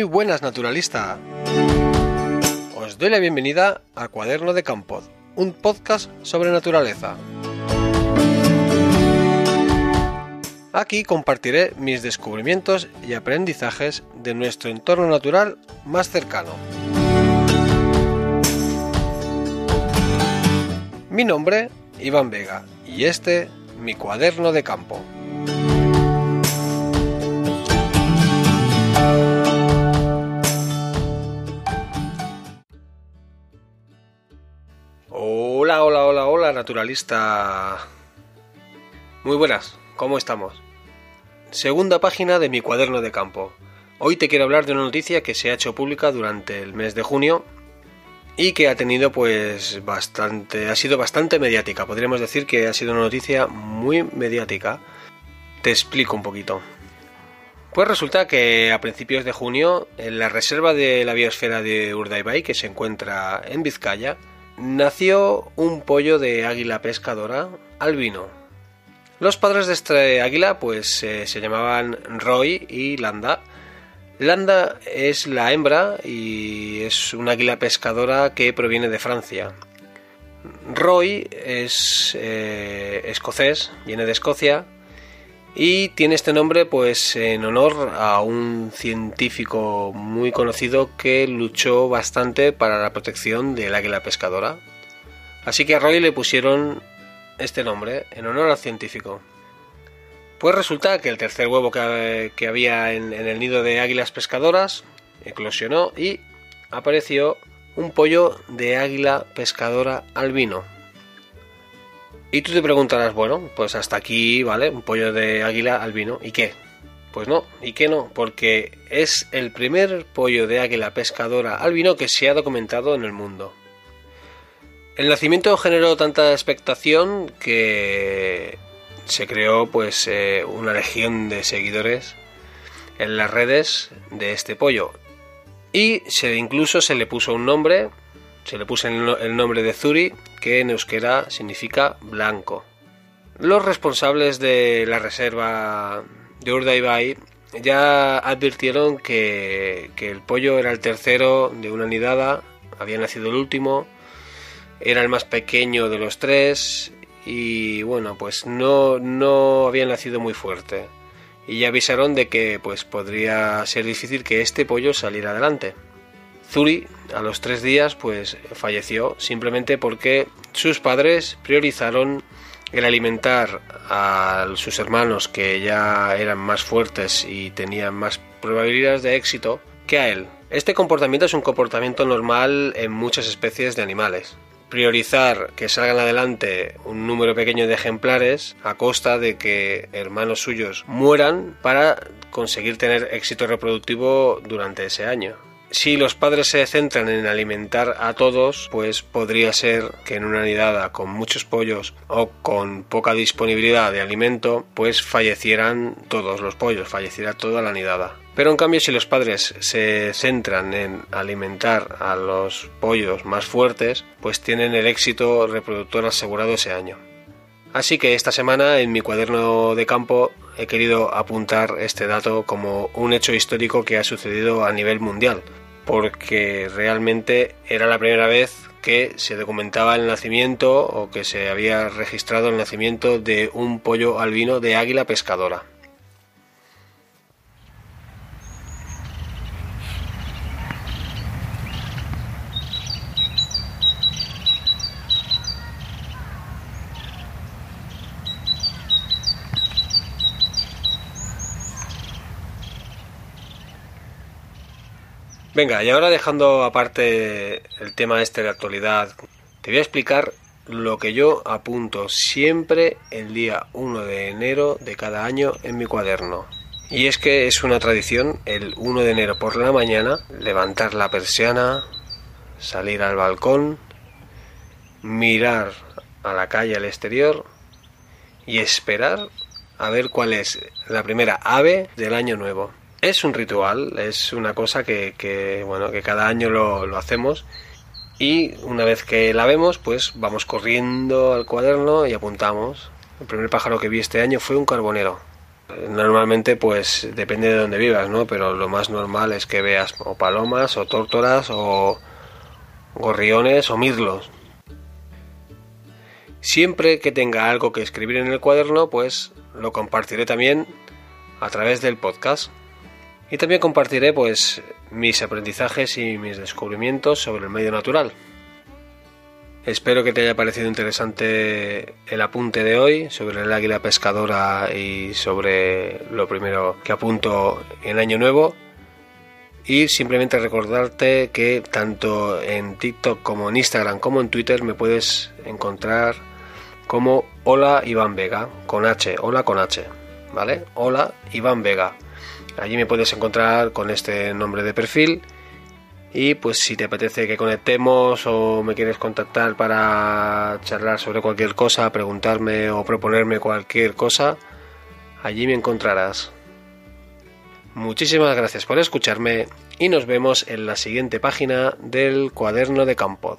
Muy buenas, naturalista. Os doy la bienvenida a Cuaderno de Campo, un podcast sobre naturaleza. Aquí compartiré mis descubrimientos y aprendizajes de nuestro entorno natural más cercano. Mi nombre, Iván Vega, y este, mi cuaderno de campo. Naturalista. Muy buenas, ¿cómo estamos? Segunda página de mi cuaderno de campo. Hoy te quiero hablar de una noticia que se ha hecho pública durante el mes de junio y que ha tenido pues bastante, ha sido bastante mediática. Podríamos decir que ha sido una noticia muy mediática. Te explico un poquito. Pues resulta que a principios de junio, en la reserva de la biosfera de Urdaibai, que se encuentra en Vizcaya, nació un pollo de águila pescadora albino. Los padres de este águila pues eh, se llamaban Roy y Landa. Landa es la hembra y es un águila pescadora que proviene de Francia. Roy es eh, escocés, viene de Escocia y tiene este nombre pues en honor a un científico muy conocido que luchó bastante para la protección del águila pescadora. Así que a Roy le pusieron este nombre en honor al científico. Pues resulta que el tercer huevo que, había en, en el nido de águilas pescadoras eclosionó y apareció un pollo de águila pescadora albino. Y tú te preguntarás, bueno, pues hasta aquí, ¿vale? Un pollo de águila albino. ¿Y qué? Pues no, ¿y qué no? Porque es el primer pollo de águila pescadora albino que se ha documentado en el mundo. El nacimiento generó tanta expectación que se creó pues eh, una legión de seguidores en las redes de este pollo. Y se, incluso se le puso un nombre, se le puso el nombre de Zuri, que en euskera significa blanco. Los responsables de la reserva de Urdaibai ya advirtieron que, que, el pollo era el tercero de una nidada, había nacido el último, era el más pequeño de los tres y bueno, pues no, no había nacido muy fuerte. Y ya avisaron de que pues podría ser difícil que este pollo saliera adelante. Zuri a los tres días pues falleció simplemente porque sus padres priorizaron el alimentar a sus hermanos que ya eran más fuertes y tenían más probabilidades de éxito que a él. Este comportamiento es un comportamiento normal en muchas especies de animales. Priorizar que salgan adelante un número pequeño de ejemplares a costa de que hermanos suyos mueran para conseguir tener éxito reproductivo durante ese año si los padres se centran en alimentar a todos, pues podría ser que en una nidada con muchos pollos o con poca disponibilidad de alimento, pues fallecieran todos los pollos, falleciera toda la nidada. Pero en cambio si los padres se centran en alimentar a los pollos más fuertes, pues tienen el éxito reproductor asegurado ese año. Así que esta semana en mi cuaderno de campo he querido apuntar este dato como un hecho histórico que ha sucedido a nivel mundial, porque realmente era la primera vez que se documentaba el nacimiento o que se había registrado el nacimiento de un pollo albino de águila pescadora. Venga, y ahora dejando aparte el tema este de actualidad, te voy a explicar lo que yo apunto siempre el día 1 de enero de cada año en mi cuaderno. Y es que es una tradición el 1 de enero por la mañana levantar la persiana, salir al balcón, mirar a la calle al exterior y esperar a ver cuál es la primera ave del año nuevo. Es un ritual, es una cosa que, bueno, que cada año lo, hacemos y una vez que la vemos, pues vamos corriendo al cuaderno y apuntamos. El primer pájaro que vi este año fue un carbonero. Normalmente, pues depende de dónde vivas, ¿no? Pero lo más normal es que veas o palomas, o tórtolas, o gorriones, o mirlos. Siempre que tenga algo que escribir en el cuaderno, pues lo compartiré también a través del podcast. Y también compartiré pues mis aprendizajes y mis descubrimientos sobre el medio natural. Espero que te haya parecido interesante el apunte de hoy sobre el águila pescadora y sobre lo primero que apunto en Año Nuevo. Y simplemente recordarte que tanto en TikTok como en Instagram como en Twitter me puedes encontrar como Hola Iván Vega, con H, hola con H, ¿vale? Hola Iván Vega. Allí me puedes encontrar con este nombre de perfil y pues si te apetece que conectemos o me quieres contactar para charlar sobre cualquier cosa, preguntarme o proponerme cualquier cosa, allí me encontrarás. Muchísimas gracias por escucharme y nos vemos en la siguiente página del cuaderno de Campod.